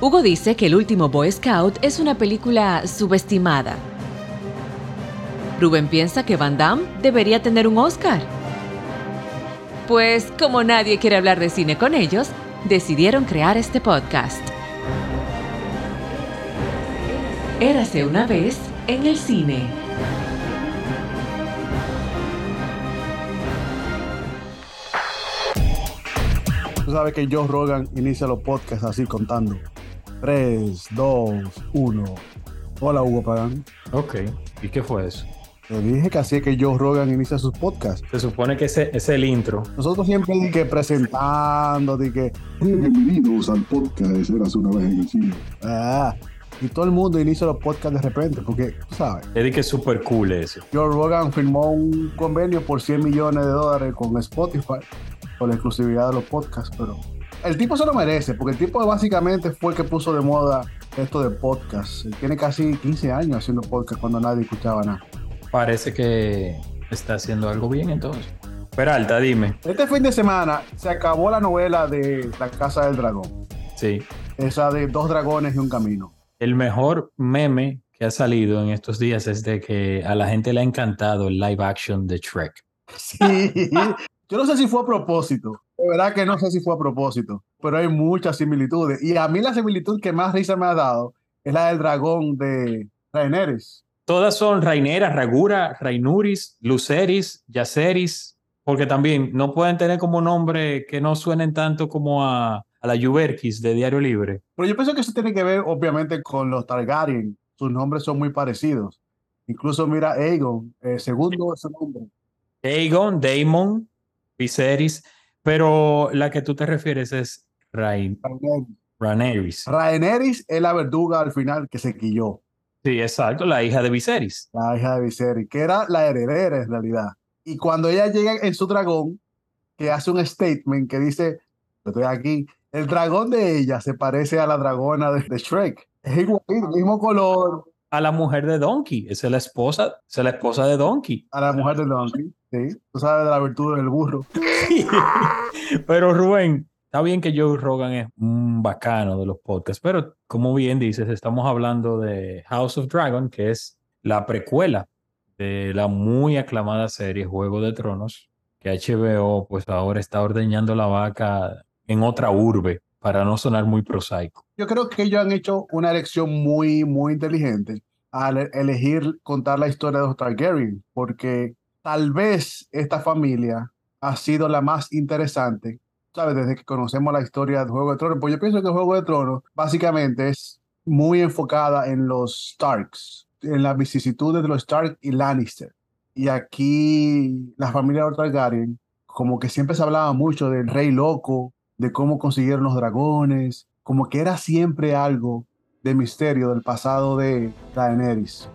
Hugo dice que El último Boy Scout es una película subestimada. Rubén piensa que Van Damme debería tener un Oscar. Pues como nadie quiere hablar de cine con ellos, decidieron crear este podcast. Érase una vez en el cine. Tú sabes que Joe Rogan inicia los podcasts así contando. 3, 2, 1. Hola Hugo Pagán. Ok, ¿y qué fue eso? Te dije que así es que Joe Rogan inicia sus podcasts. Se supone que ese es el intro. Nosotros siempre di que presentando, di que Bienvenidos al podcast Eras una vez en el cine. ah, y todo el mundo inicia los podcasts de repente, porque tú sabes. Es de que es súper cool eso. Joe Rogan firmó un convenio por 100 millones de dólares con Spotify por la exclusividad de los podcasts, pero el tipo se lo merece, porque el tipo básicamente fue el que puso de moda esto de podcast. Él tiene casi 15 años haciendo podcast cuando nadie escuchaba nada. Parece que está haciendo algo bien entonces. Peralta, dime. Este fin de semana se acabó la novela de La Casa del Dragón, Sí. esa de dos dragones y un camino. El mejor meme que ha salido en estos días es de que a la gente le ha encantado el live action de Shrek. Sí, yo no sé si fue a propósito, de verdad que no sé si fue a propósito, pero hay muchas similitudes. Y a mí la similitud que más risa me ha dado es la del dragón de Rhaenerys. Todas son Raineras, Ragura, Rainuris, Luceris, Yaceris, porque también no pueden tener como nombre que no suenen tanto como a, a la Yuberkis de Diario Libre. Pero yo pienso que eso tiene que ver obviamente con los Targaryen, sus nombres son muy parecidos. Incluso mira Aegon, eh, segundo es su nombre. Aegon, Daemon, Viserys, pero la que tú te refieres es Rain, Rhaenerys. Rhaenerys. Es la verduga al final que se quilló, Sí, exacto, la hija de Viserys. la hija de Viserys, que era la heredera en realidad. Y cuando ella llega en su dragón, que hace un statement que dice, yo estoy aquí, el dragón de ella se parece a la dragona de, de Shrek. Es igual, mismo color, A la mujer de Donkey, es la esposa, es la esposa de Donkey. a la mujer de Donkey. Sí, tú sabes de la virtud del burro. pero Rubén, está bien que Joe Rogan es un bacano de los podcasts, pero como bien dices, estamos hablando de House of Dragon, que es la precuela de la muy aclamada serie Juego de Tronos, que HBO pues ahora está ordeñando la vaca en otra urbe, para no sonar muy prosaico. Yo creo que ellos han hecho una elección muy, muy inteligente al elegir contar la historia de los Targaryen, porque tal vez esta familia ha sido la más interesante, ¿sabes? Desde que conocemos la historia del Juego de Tronos, pues yo pienso que Juego de Tronos básicamente es muy enfocada en los Starks, en las vicisitudes de los Stark y Lannister. Y aquí la familia de Targaryen, como que siempre se hablaba mucho del rey loco, de cómo consiguieron los dragones, como que era siempre algo de misterio del pasado de Daenerys.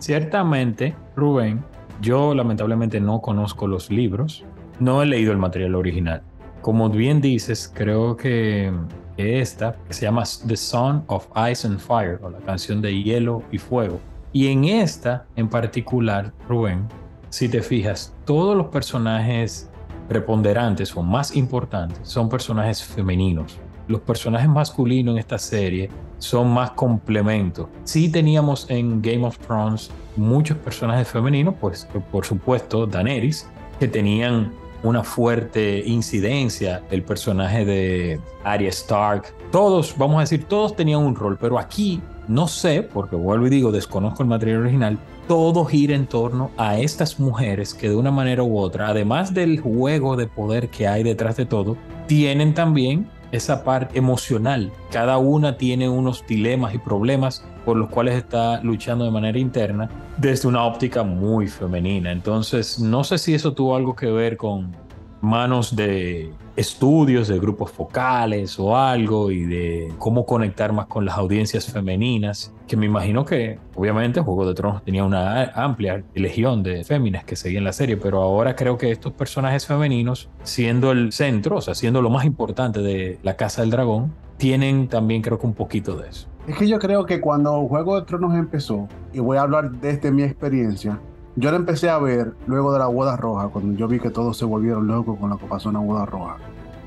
Ciertamente, Rubén, yo lamentablemente no conozco los libros, no he leído el material original. Como bien dices, creo que esta, se llama The Song of Ice and Fire, o la canción de hielo y fuego. Y en esta, en particular, Rubén, si te fijas, todos los personajes preponderantes o más importantes son personajes femeninos. Los personajes masculinos en esta serie son más complementos. Sí teníamos en Game of Thrones muchos personajes femeninos, pues por supuesto Daenerys, que tenían una fuerte incidencia el personaje de Arya Stark. Todos, vamos a decir, todos tenían un rol, pero aquí no sé, porque vuelvo y digo, desconozco el material original, todo gira en torno a estas mujeres que de una manera u otra, además del juego de poder que hay detrás de todo, tienen también esa parte emocional. Cada una tiene unos dilemas y problemas por los cuales está luchando de manera interna desde una óptica muy femenina. Entonces, no sé si eso tuvo algo que ver con manos de estudios de grupos focales o algo y de cómo conectar más con las audiencias femeninas, que me imagino que obviamente Juego de Tronos tenía una amplia legión de féminas que seguían la serie, pero ahora creo que estos personajes femeninos, siendo el centro, o sea, siendo lo más importante de la Casa del Dragón, tienen también creo que un poquito de eso. Es que yo creo que cuando Juego de Tronos empezó, y voy a hablar desde mi experiencia, yo la empecé a ver luego de la boda roja, cuando yo vi que todos se volvieron locos con lo que pasó en la boda roja.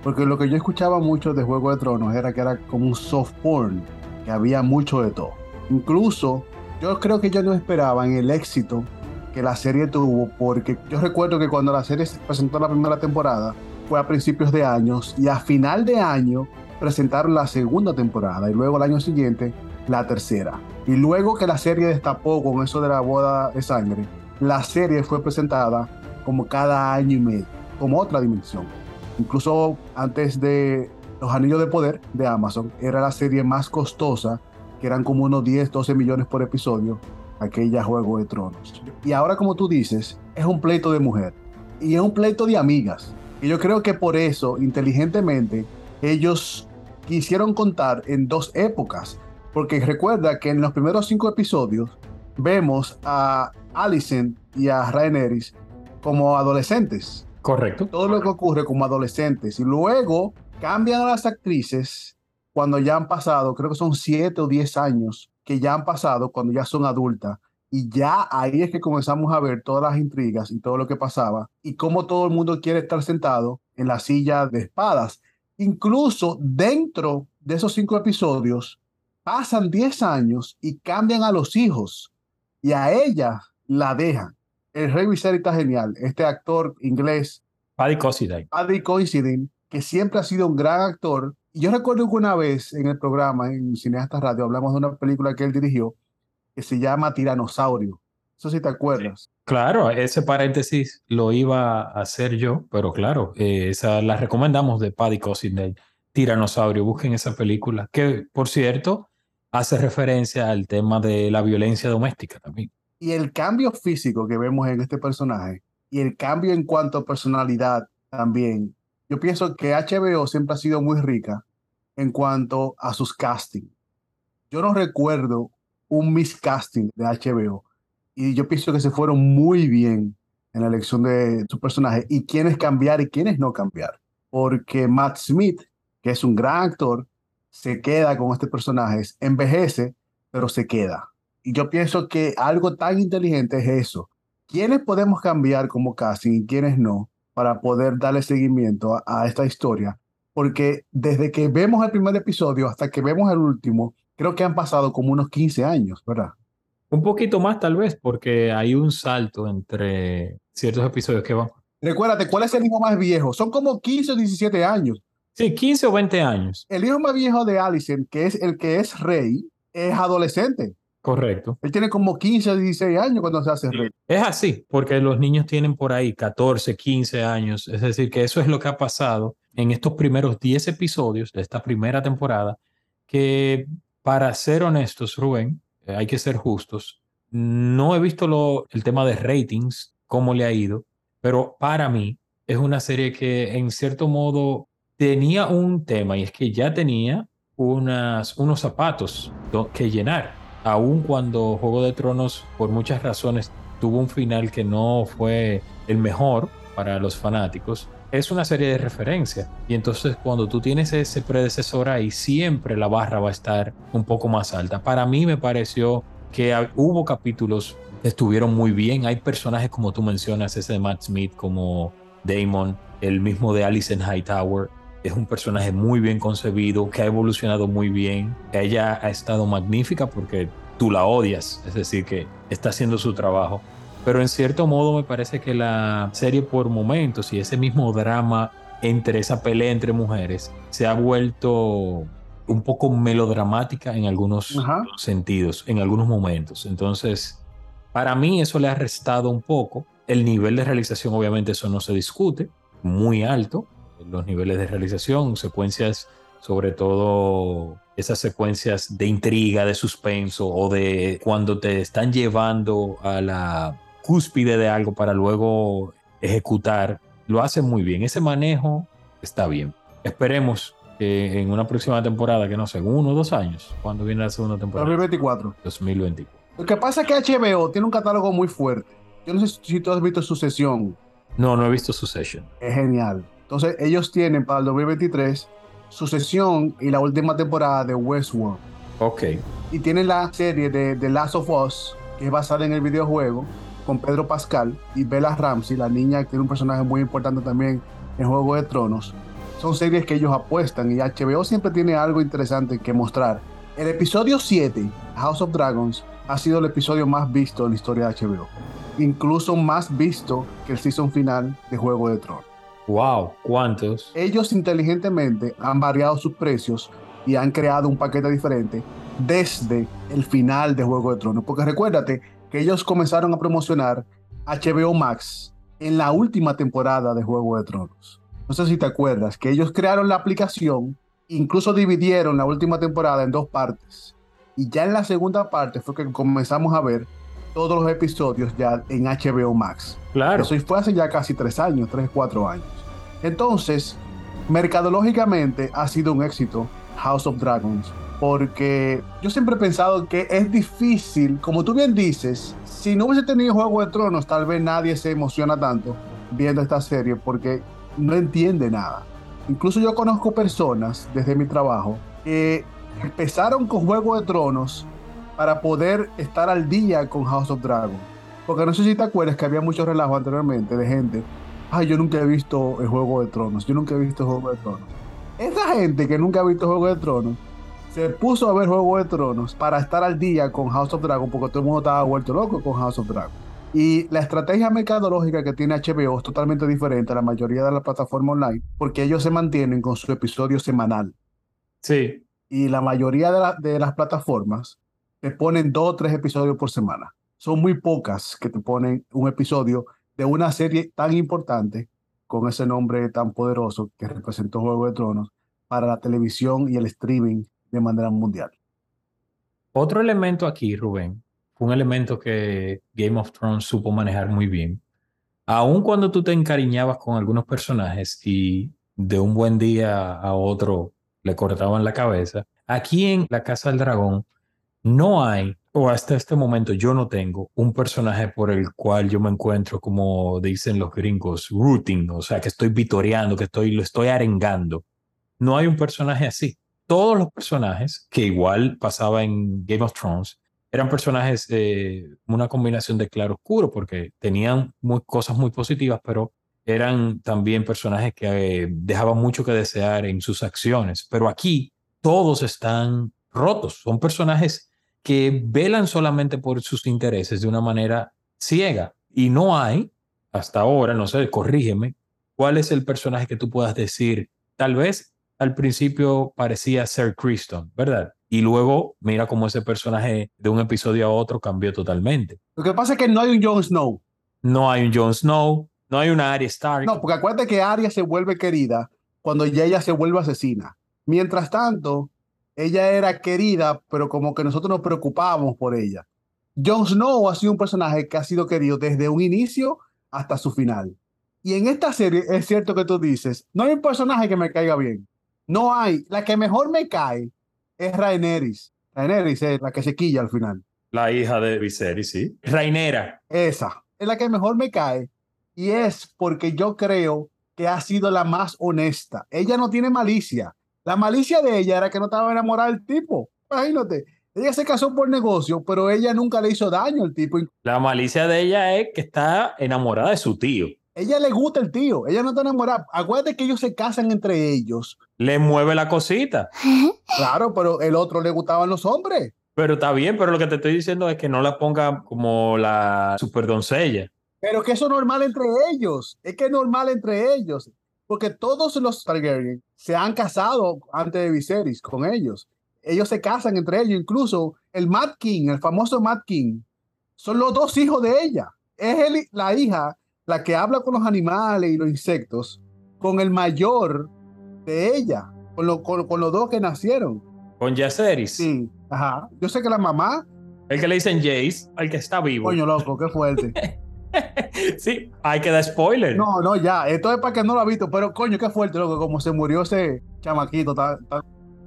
Porque lo que yo escuchaba mucho de Juego de Tronos era que era como un soft porn. que había mucho de todo. Incluso yo creo que ellos no esperaban el éxito que la serie tuvo, porque yo recuerdo que cuando la serie se presentó la primera temporada fue a principios de años y a final de año presentaron la segunda temporada y luego el año siguiente la tercera. Y luego que la serie destapó con eso de la boda de sangre, la serie fue presentada como cada año y medio, como otra dimensión. Incluso antes de Los Anillos de Poder de Amazon, era la serie más costosa, que eran como unos 10, 12 millones por episodio, aquella Juego de Tronos. Y ahora, como tú dices, es un pleito de mujer. Y es un pleito de amigas. Y yo creo que por eso, inteligentemente, ellos quisieron contar en dos épocas. Porque recuerda que en los primeros cinco episodios vemos a Alicent y a Rhaenerys como adolescentes. Correcto. Todo lo que ocurre como adolescentes. Y luego cambian a las actrices cuando ya han pasado, creo que son siete o diez años que ya han pasado cuando ya son adultas. Y ya ahí es que comenzamos a ver todas las intrigas y todo lo que pasaba y cómo todo el mundo quiere estar sentado en la silla de espadas. Incluso dentro de esos cinco episodios pasan 10 años y cambian a los hijos y a ella la dejan. El Rey Viserys está genial. Este actor inglés, Paddy Considine. Paddy Considine, que siempre ha sido un gran actor. Y yo recuerdo que una vez en el programa, en Cineasta Radio, hablamos de una película que él dirigió que se llama Tiranosaurio. Eso sí te acuerdas. Claro, ese paréntesis lo iba a hacer yo, pero claro, eh, esa la recomendamos de Paddy Considine, Tiranosaurio. Busquen esa película, que por cierto hace referencia al tema de la violencia doméstica también. Y el cambio físico que vemos en este personaje y el cambio en cuanto a personalidad también. Yo pienso que HBO siempre ha sido muy rica en cuanto a sus castings. Yo no recuerdo un miscasting de HBO y yo pienso que se fueron muy bien en la elección de su personaje y quiénes cambiar y quiénes no cambiar. Porque Matt Smith, que es un gran actor, se queda con este personaje, envejece, pero se queda. Y yo pienso que algo tan inteligente es eso. ¿Quiénes podemos cambiar como casting y quiénes no para poder darle seguimiento a, a esta historia? Porque desde que vemos el primer episodio hasta que vemos el último, creo que han pasado como unos 15 años, ¿verdad? Un poquito más tal vez, porque hay un salto entre ciertos episodios que van. Recuérdate, ¿cuál es el hijo más viejo? Son como 15 o 17 años. Sí, 15 o 20 años. El hijo más viejo de Alicent, que es el que es rey, es adolescente. Correcto. Él tiene como 15 o 16 años cuando se hace rey. Es así, porque los niños tienen por ahí 14, 15 años. Es decir, que eso es lo que ha pasado en estos primeros 10 episodios de esta primera temporada, que para ser honestos, Rubén, eh, hay que ser justos. No he visto lo, el tema de ratings, cómo le ha ido, pero para mí es una serie que en cierto modo tenía un tema y es que ya tenía unas, unos zapatos que llenar, aun cuando Juego de Tronos por muchas razones tuvo un final que no fue el mejor para los fanáticos. Es una serie de referencia y entonces cuando tú tienes ese predecesor ahí siempre la barra va a estar un poco más alta. Para mí me pareció que hubo capítulos que estuvieron muy bien. Hay personajes como tú mencionas, ese de Matt Smith como Damon, el mismo de Alice in Hightower, es un personaje muy bien concebido, que ha evolucionado muy bien. Ella ha estado magnífica porque tú la odias, es decir, que está haciendo su trabajo. Pero en cierto modo me parece que la serie por momentos y ese mismo drama entre esa pelea entre mujeres se ha vuelto un poco melodramática en algunos Ajá. sentidos, en algunos momentos. Entonces, para mí eso le ha restado un poco. El nivel de realización, obviamente, eso no se discute, muy alto los niveles de realización, secuencias, sobre todo esas secuencias de intriga, de suspenso o de cuando te están llevando a la cúspide de algo para luego ejecutar, lo hace muy bien. Ese manejo está bien. Esperemos que en una próxima temporada, que no sé, uno o dos años, cuando viene la segunda temporada, 2024. 2024. Lo que pasa es que HBO tiene un catálogo muy fuerte. Yo no sé si tú has visto Sucesión. No, no he visto Succession. Es genial. Entonces, ellos tienen para el 2023 Sucesión y la última temporada de Westworld. Ok. Y tienen la serie de The Last of Us, que es basada en el videojuego, con Pedro Pascal y Bella Ramsey, la niña que tiene un personaje muy importante también en Juego de Tronos. Son series que ellos apuestan y HBO siempre tiene algo interesante que mostrar. El episodio 7, House of Dragons, ha sido el episodio más visto en la historia de HBO. Incluso más visto que el season final de Juego de Tronos. Wow, ¿cuántos? Ellos inteligentemente han variado sus precios y han creado un paquete diferente desde el final de Juego de Tronos. Porque recuérdate que ellos comenzaron a promocionar HBO Max en la última temporada de Juego de Tronos. No sé si te acuerdas que ellos crearon la aplicación, incluso dividieron la última temporada en dos partes. Y ya en la segunda parte fue que comenzamos a ver todos los episodios ya en HBO Max. Claro. Eso fue hace ya casi tres años, tres, cuatro años. Entonces, mercadológicamente ha sido un éxito House of Dragons. Porque yo siempre he pensado que es difícil, como tú bien dices, si no hubiese tenido Juego de Tronos, tal vez nadie se emociona tanto viendo esta serie porque no entiende nada. Incluso yo conozco personas desde mi trabajo que empezaron con Juego de Tronos para poder estar al día con House of Dragons. Porque no sé si te acuerdas que había mucho relajo anteriormente de gente. Ay, yo nunca he visto el Juego de Tronos. Yo nunca he visto Juego de Tronos. Esa gente que nunca ha visto Juego de Tronos se puso a ver Juego de Tronos para estar al día con House of Dragons porque todo el mundo estaba vuelto loco con House of Dragons. Y la estrategia mercadológica que tiene HBO es totalmente diferente a la mayoría de las plataformas online porque ellos se mantienen con su episodio semanal. Sí. Y la mayoría de, la- de las plataformas te ponen dos o tres episodios por semana. Son muy pocas que te ponen un episodio de una serie tan importante con ese nombre tan poderoso que representó Juego de Tronos para la televisión y el streaming de manera mundial. Otro elemento aquí, Rubén, un elemento que Game of Thrones supo manejar muy bien. Aun cuando tú te encariñabas con algunos personajes y de un buen día a otro le cortaban la cabeza, aquí en La Casa del Dragón no hay, o hasta este momento yo no tengo, un personaje por el cual yo me encuentro, como dicen los gringos, rooting, o sea, que estoy vitoreando, que estoy, lo estoy arengando. No hay un personaje así todos los personajes, que igual pasaba en Game of Thrones, eran personajes, eh, una combinación de claro oscuro, porque tenían muy, cosas muy positivas, pero eran también personajes que eh, dejaban mucho que desear en sus acciones. Pero aquí todos están rotos, son personajes que velan solamente por sus intereses de una manera ciega. Y no hay, hasta ahora, no sé, corrígeme, cuál es el personaje que tú puedas decir, tal vez al principio parecía ser Criston, ¿verdad? Y luego mira cómo ese personaje de un episodio a otro cambió totalmente. Lo que pasa es que no hay un Jon Snow. No hay un Jon Snow, no hay una Arya Stark. No, porque acuérdate que Arya se vuelve querida cuando ya ella se vuelve asesina. Mientras tanto, ella era querida, pero como que nosotros nos preocupábamos por ella. Jon Snow ha sido un personaje que ha sido querido desde un inicio hasta su final. Y en esta serie es cierto que tú dices, no hay un personaje que me caiga bien. No hay. La que mejor me cae es Rhaenerys. Rhaenerys es la que se quilla al final. La hija de Viserys, sí. Rainera. Esa es la que mejor me cae. Y es porque yo creo que ha sido la más honesta. Ella no tiene malicia. La malicia de ella era que no estaba enamorada del tipo. Imagínate. Ella se casó por negocio, pero ella nunca le hizo daño al tipo. La malicia de ella es que está enamorada de su tío. Ella le gusta el tío. Ella no está enamorada. Acuérdate que ellos se casan entre ellos. Le mueve la cosita. Claro, pero el otro le gustaban los hombres. Pero está bien, pero lo que te estoy diciendo es que no la ponga como la superdoncella. Pero que eso es normal entre ellos. Es que es normal entre ellos. Porque todos los Targaryen se han casado antes de Viserys con ellos. Ellos se casan entre ellos. Incluso el Mad King, el famoso Mad King, son los dos hijos de ella. Es la hija la que habla con los animales y los insectos con el mayor de ella, con, lo- con- con los dos que nacieron. Con Jaceris. Sí, ajá. Yo sé que la mamá, El que le dicen Jace, al que está vivo. coño loco, qué fuerte. sí, hay que dar spoiler. No, no, ya. Esto es para que no lo ha visto, pero coño, qué fuerte, loco, como se murió ese chamaquito.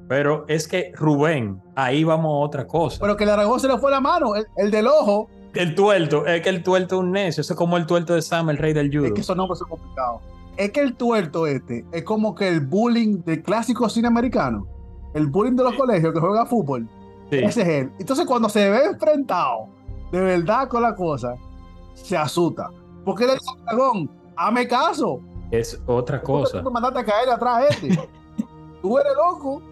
Pero es que Rubén, ahí vamos a otra cosa. Pero que le Aragón se le fue la mano, el, el del ojo. el tuerto, es que el tuerto es un necio. Eso es como el tuerto de Sam, el rey del judo. Es que esos nombres son complicados. Es que el tuerto este es como que el bullying del clásico cine americano. El bullying de los colegios que juega fútbol. Sí. Ese es él. Entonces, cuando se ve enfrentado de verdad con la cosa, se asusta. Porque le dice al dragón, hazme caso. Es otra ¿Cómo cosa. Tú mandaste a caer atrás este. Tú eres loco.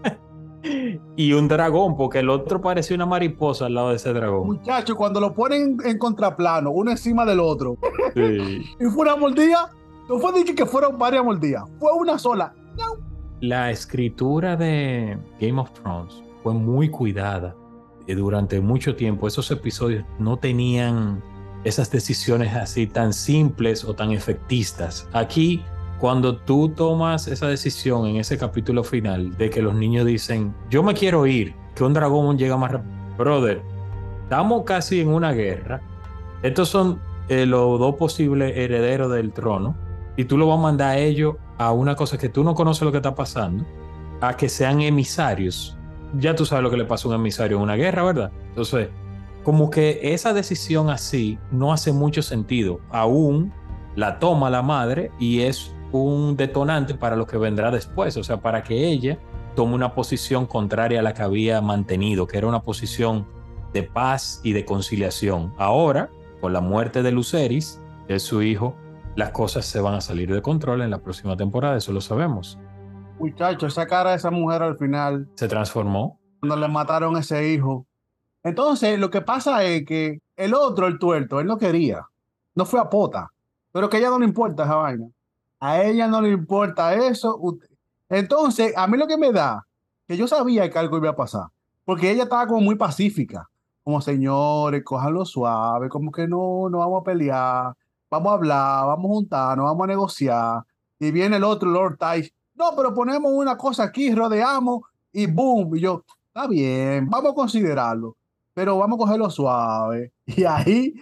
y un dragón, porque el otro parecía una mariposa al lado de ese dragón. Muchachos, cuando lo ponen en contraplano, uno encima del otro, Sí. y fue una mordida, no fue dicho que fueron varias mordidas, fue una sola. La escritura de Game of Thrones fue muy cuidada eh, durante mucho tiempo. Esos episodios no tenían esas decisiones así tan simples o tan efectistas. Aquí, cuando tú tomas esa decisión en ese capítulo final de que los niños dicen, yo me quiero ir, que un dragón llega más rápido. Brother, estamos casi en una guerra. Estos son eh, los dos posibles herederos del trono. Y tú lo vas a mandar a ellos a una cosa que tú no conoces lo que está pasando, a que sean emisarios. Ya tú sabes lo que le pasa a un emisario en una guerra, ¿verdad? Entonces, como que esa decisión así no hace mucho sentido. Aún la toma la madre y es un detonante para lo que vendrá después, o sea, para que ella tome una posición contraria a la que había mantenido, que era una posición de paz y de conciliación. Ahora, con la muerte de Luceris, que es su hijo, las cosas se van a salir de control en la próxima temporada, eso lo sabemos. Muchachos, esa cara de esa mujer al final, Se transformó. cuando le mataron a ese hijo. Entonces, lo que pasa es que el otro, el tuerto, él no quería. No fue a pota. Pero que a ella no le importa esa vaina. A ella no le importa eso. Entonces, a mí lo que me da, que yo sabía que algo iba a pasar. Porque ella estaba como muy pacífica. Como, señores, cójanlo suave. Como que no, no vamos a pelear. Vamos a hablar, vamos a juntarnos, vamos a negociar. Y viene el otro, Lord Tice. No, pero ponemos una cosa aquí, rodeamos y boom. Y yo, está bien, vamos a considerarlo, pero vamos a cogerlo suave. Y ahí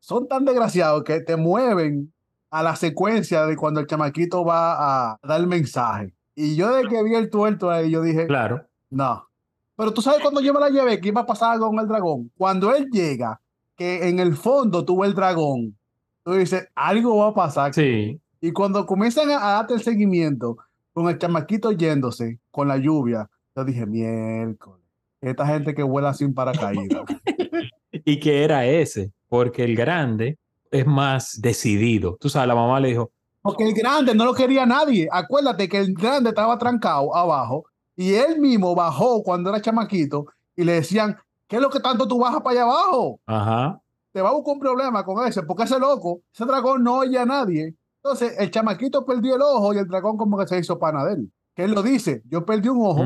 son tan desgraciados que te mueven a la secuencia de cuando el chamaquito va a dar el mensaje. Y yo desde que vi el tuerto ahí, yo dije, Claro. no. Pero tú sabes cuando yo me la llevé que iba a pasar algo con el dragón. Cuando él llega, que en el fondo tuvo el dragón, tú dices, algo va a pasar. Sí. Y cuando comienzan a, a darte el seguimiento con el chamaquito yéndose con la lluvia, yo dije, miércoles, esta gente que vuela sin paracaídas. Y que era ese, porque el grande es más decidido. Tú sabes, la mamá le dijo, Porque el grande no lo quería nadie. Acuérdate que el grande estaba trancado abajo y él mismo bajó cuando era chamaquito y le decían, ¿qué es lo que tanto tú bajas para allá abajo? ajá, Te va a buscar un problema con ese, porque ese loco, ese dragón no oye a nadie. Entonces el chamaquito perdió el ojo y el dragón como que se hizo pana de él. Que él lo dice, yo perdí un ojo,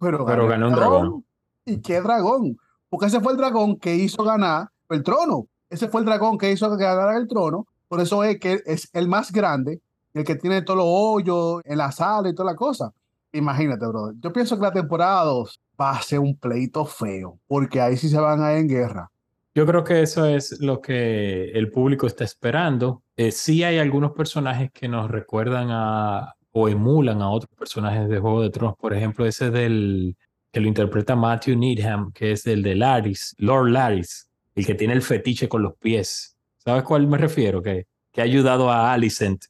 pero, pero gané un dragón. ¿Y qué dragón? Porque ese fue el dragón que hizo ganar el trono. Ese fue el dragón que hizo ganar el trono. Por eso es que es el más grande, el que tiene todos los hoyos en la sala y toda la cosa. Imagínate, brother. Yo pienso que la temporada 2 va a ser un pleito feo, porque ahí sí se van a ir en guerra. Yo creo que eso es lo que el público está esperando. Eh, sí hay algunos personajes que nos recuerdan a o emulan a otros personajes de Juego de Tronos. Por ejemplo, ese del que lo interpreta Matthew Needham, que es el de Laris, Lord Laris, el que tiene el fetiche con los pies. ¿Sabes cuál me refiero? Que, que ha ayudado a Alicent.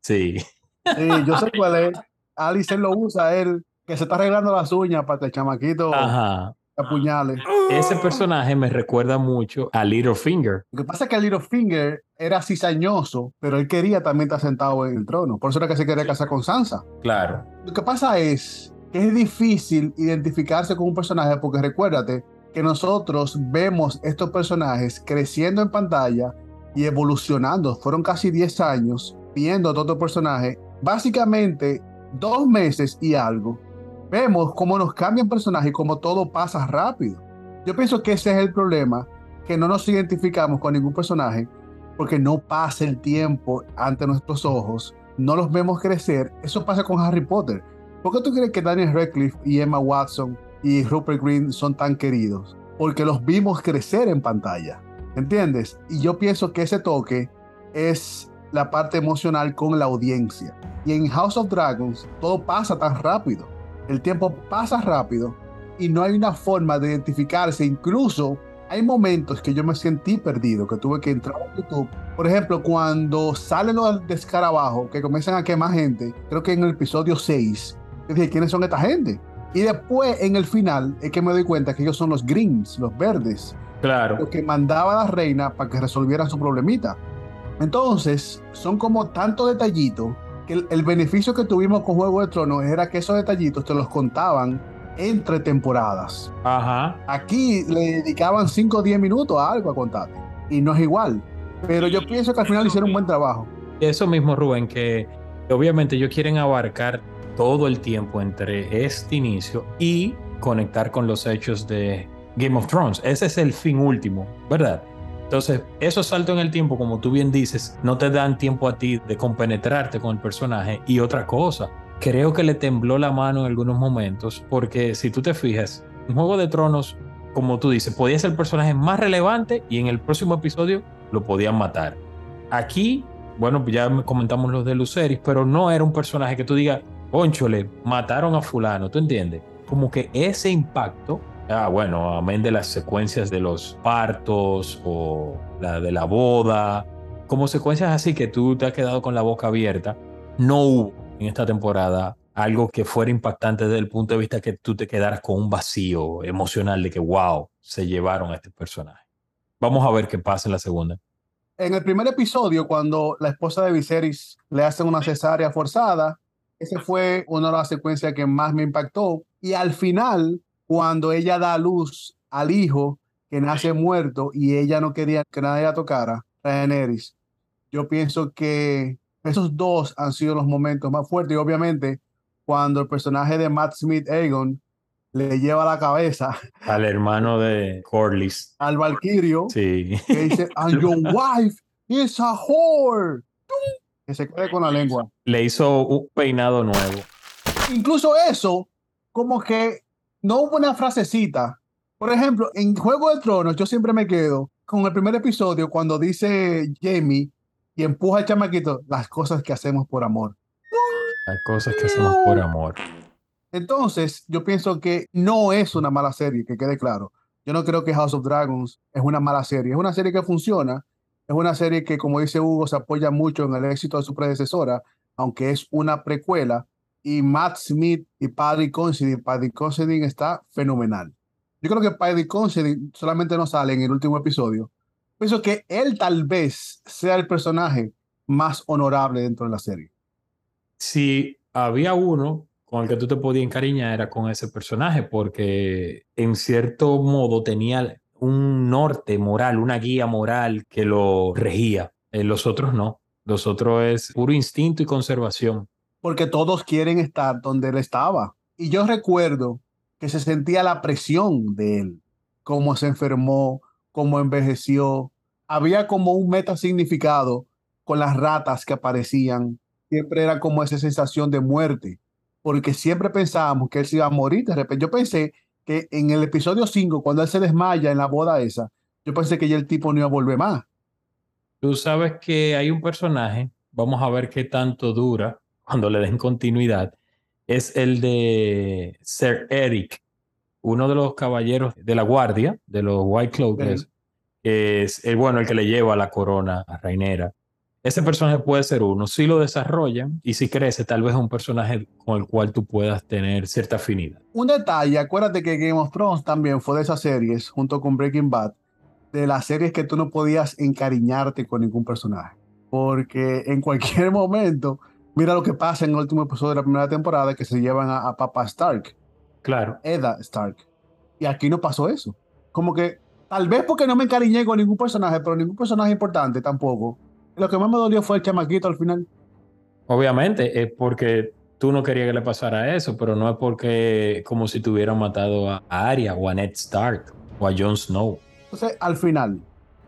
Sí. Sí, yo sé cuál es. Alice lo usa, él, que se está arreglando las uñas para que el chamaquito Ajá. apuñale. Ese personaje me recuerda mucho a Littlefinger. Lo que pasa es que Littlefinger era cizañoso, pero él quería también estar sentado en el trono. Por eso era que se quería casar con Sansa. Claro. Lo que pasa es que es difícil identificarse con un personaje porque recuérdate que nosotros vemos estos personajes creciendo en pantalla y evolucionando. Fueron casi 10 años viendo a todos estos personajes. Básicamente, dos meses y algo. Vemos cómo nos cambian personajes y cómo todo pasa rápido. Yo pienso que ese es el problema, que no nos identificamos con ningún personaje porque no pasa el tiempo ante nuestros ojos, no los vemos crecer. Eso pasa con Harry Potter. ¿Por qué tú crees que Daniel Radcliffe y Emma Watson y Rupert Green son tan queridos? Porque los vimos crecer en pantalla. ¿Entiendes? Y yo pienso que ese toque es la parte emocional con la audiencia. Y en House of Dragons todo pasa tan rápido. El tiempo pasa rápido y no hay una forma de identificarse. Incluso hay momentos que yo me sentí perdido, que tuve que entrar a YouTube. Por ejemplo, cuando salen los de escarabajo, que comienzan a quemar gente, creo que en el episodio 6, yo dije, ¿quiénes son esta gente? Y después, en el final, es que me doy cuenta que ellos son los greens, los verdes, Claro. lo que mandaba a la reina para que resolviera su problemita. Entonces, son como tantos detallitos que el, el beneficio que tuvimos con Juego de Tronos era que esos detallitos te los contaban entre temporadas. Ajá. Aquí le dedicaban 5 o 10 minutos a algo a contarte. Y no es igual. Pero yo pienso que al final hicieron un buen trabajo. Eso mismo, Rubén, que obviamente ellos quieren abarcar todo el tiempo entre este inicio y conectar con los hechos de Game of Thrones. Ese es el fin último, ¿verdad? Entonces, esos saltos en el tiempo, como tú bien dices, no te dan tiempo a ti de compenetrarte con el personaje. Y otra cosa, creo que le tembló la mano en algunos momentos, porque si tú te fijas, en Juego de Tronos, como tú dices, podía ser el personaje más relevante y en el próximo episodio lo podían matar. Aquí, bueno, ya comentamos los de Luceris, pero no era un personaje que tú digas, le mataron a fulano, ¿tú entiendes? Como que ese impacto Ah, bueno, amén de las secuencias de los partos o la de la boda, como secuencias así que tú te has quedado con la boca abierta, no hubo en esta temporada algo que fuera impactante desde el punto de vista que tú te quedaras con un vacío emocional de que, wow, se llevaron a este personaje. Vamos a ver qué pasa en la segunda. En el primer episodio, cuando la esposa de Viserys le hace una cesárea forzada, esa fue una de las secuencias que más me impactó. Y al final, cuando ella da luz al hijo que nace muerto y ella no quería que nadie la tocara, Daenerys. Yo pienso que esos dos han sido los momentos más fuertes y obviamente cuando el personaje de Matt Smith Aegon le lleva la cabeza al hermano de Corlys, al Valkyrio, sí. que dice, and your wife is a whore. Que se quede con la lengua. Le hizo un peinado nuevo. Incluso eso, como que no hubo una frasecita. Por ejemplo, en Juego de Tronos, yo siempre me quedo con el primer episodio cuando dice Jamie y empuja al chamaquito las cosas que hacemos por amor. Las cosas que hacemos por amor. Entonces, yo pienso que no es una mala serie, que quede claro. Yo no creo que House of Dragons es una mala serie. Es una serie que funciona. Es una serie que, como dice Hugo, se apoya mucho en el éxito de su predecesora, aunque es una precuela y Matt Smith y Paddy Considine. Paddy Considine está fenomenal. Yo creo que Paddy Considine solamente no sale en el último episodio. Pienso que él tal vez sea el personaje más honorable dentro de la serie. Si había uno con el que tú te podías encariñar era con ese personaje porque en cierto modo tenía un norte moral, una guía moral que lo regía. En los otros no. Los otros es puro instinto y conservación porque todos quieren estar donde él estaba. Y yo recuerdo que se sentía la presión de él, cómo se enfermó, cómo envejeció. Había como un meta significado con las ratas que aparecían. Siempre era como esa sensación de muerte, porque siempre pensábamos que él se iba a morir. De repente yo pensé que en el episodio 5, cuando él se desmaya en la boda esa, yo pensé que ya el tipo no iba a volver más. Tú sabes que hay un personaje, vamos a ver qué tanto dura, cuando le den continuidad, es el de Sir Eric, uno de los caballeros de la guardia, de los White Cloaks, es el bueno, el que le lleva la corona a Rainera. Ese personaje puede ser uno, si lo desarrollan y si crece, tal vez es un personaje con el cual tú puedas tener cierta afinidad. Un detalle, acuérdate que Game of Thrones también fue de esas series, junto con Breaking Bad, de las series que tú no podías encariñarte con ningún personaje, porque en cualquier momento Mira lo que pasa en el último episodio de la primera temporada que se llevan a, a Papa Stark. Claro. Eda Stark. Y aquí no pasó eso. Como que tal vez porque no me encariñé con ningún personaje, pero ningún personaje importante tampoco. Lo que más me dolió fue el chamaquito al final. Obviamente, es porque tú no querías que le pasara eso, pero no es porque como si tuvieran matado a Arya o a Ned Stark o a Jon Snow. Entonces, al final,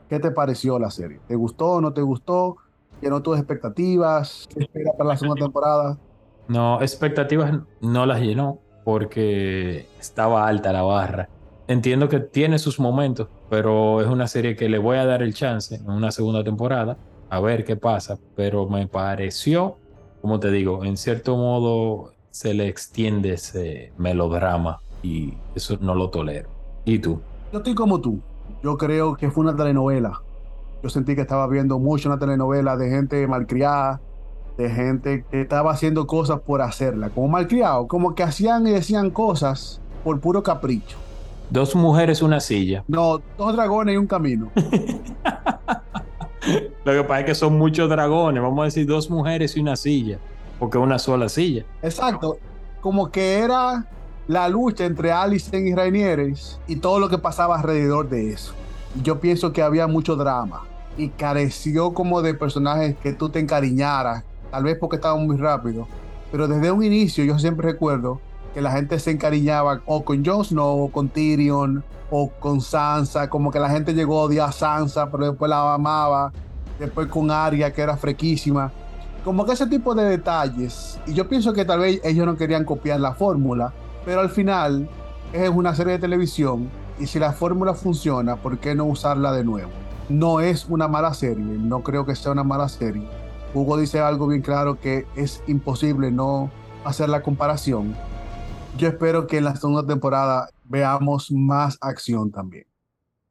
¿qué te pareció la serie? ¿Te gustó o no te gustó? llenó tus expectativas? ¿Qué espera para la segunda temporada? No, expectativas no las llenó porque estaba alta la barra. Entiendo que tiene sus momentos, pero es una serie que le voy a dar el chance en una segunda temporada, a ver qué pasa, pero me pareció, como te digo, en cierto modo se le extiende ese melodrama y eso no lo tolero. ¿Y tú? Yo estoy como tú. Yo creo que fue una telenovela yo sentí que estaba viendo mucho una telenovela de gente malcriada, de gente que estaba haciendo cosas por hacerla, como malcriado, como que hacían y decían cosas por puro capricho. Dos mujeres, una silla. No, dos dragones y un camino. Lo que pasa es que son muchos dragones, vamos a decir dos mujeres y una silla, porque una sola silla. Exacto, como que era la lucha entre Alicent y Rainieres y todo lo que pasaba alrededor de eso. Yo pienso que había mucho drama y careció como de personajes que tú te encariñaras, tal vez porque estaba muy rápido, pero desde un inicio yo siempre recuerdo que la gente se encariñaba o con Jon Snow o con Tyrion o con Sansa, como que la gente llegó a odiar a Sansa, pero después la amaba, después con Arya que era frequísima, como que ese tipo de detalles, y yo pienso que tal vez ellos no querían copiar la fórmula, pero al final es una serie de televisión y si la fórmula funciona, ¿por qué no usarla de nuevo? No es una mala serie, no creo que sea una mala serie. Hugo dice algo bien claro que es imposible no hacer la comparación. Yo espero que en la segunda temporada veamos más acción también.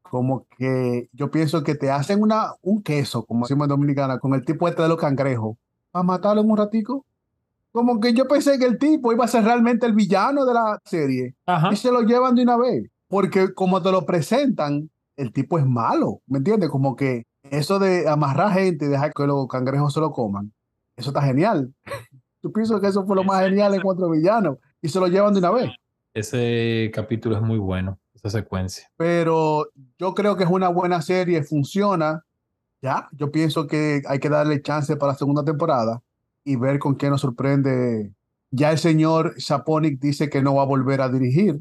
Como que yo pienso que te hacen una, un queso, como decimos en Dominicana, con el tipo este de los cangrejos, para matarlo en un ratico como que yo pensé que el tipo iba a ser realmente el villano de la serie y se lo llevan de una vez, porque como te lo presentan, el tipo es malo, ¿me entiendes? Como que eso de amarrar gente y dejar que los cangrejos se lo coman, eso está genial. Tú piensas que eso fue lo más genial en cuanto a villano y se lo llevan de una vez. Ese capítulo es muy bueno, esa secuencia. Pero yo creo que es una buena serie, funciona. Ya, yo pienso que hay que darle chance para la segunda temporada y ver con qué nos sorprende. Ya el señor Saponic dice que no va a volver a dirigir.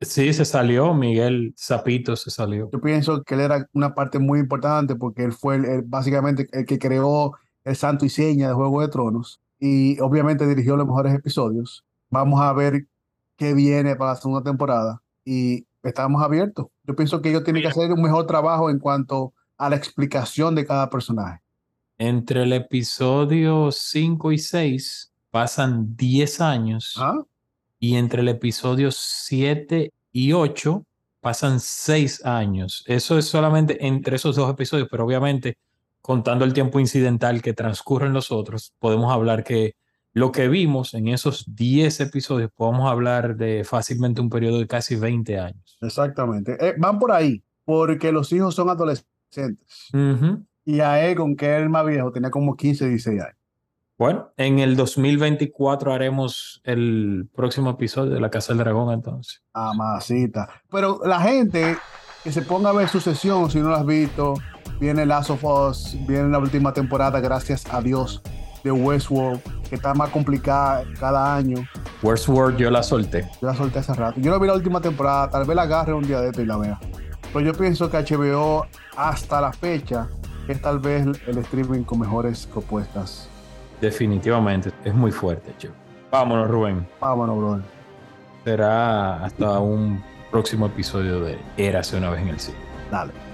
Sí, se salió, Miguel Zapito se salió. Yo pienso que él era una parte muy importante porque él fue básicamente el que creó el santo y seña de Juego de Tronos y obviamente dirigió los mejores episodios. Vamos a ver qué viene para la segunda temporada y estamos abiertos. Yo pienso que ellos tienen que hacer un mejor trabajo en cuanto a la explicación de cada personaje. Entre el episodio 5 y 6 pasan 10 años. ¿Ah? Y entre el episodio 7 y 8 pasan 6 años. Eso es solamente entre esos dos episodios, pero obviamente contando el tiempo incidental que transcurre en los otros, podemos hablar que lo que vimos en esos 10 episodios, podemos hablar de fácilmente un periodo de casi 20 años. Exactamente. Eh, van por ahí, porque los hijos son adolescentes. Y a Egon, que es el más viejo, tenía como 15, 16 años. Bueno, en el 2024 haremos el próximo episodio de La Casa del Dragón entonces. Amasita. Pero la gente que se ponga a ver su sesión, si no lo has visto, viene Last of Us, viene la última temporada, gracias a Dios, de Westworld, que está más complicada cada año. Westworld yo la solté. Yo la solté hace rato. Yo no vi la última temporada, tal vez la agarre un día de esto y la vea. Pero yo pienso que HBO hasta la fecha es tal vez el streaming con mejores propuestas. Definitivamente, es muy fuerte, chico. Vámonos, Rubén. Vámonos, brother. Será hasta un próximo episodio de Érase una vez en el cine. Dale.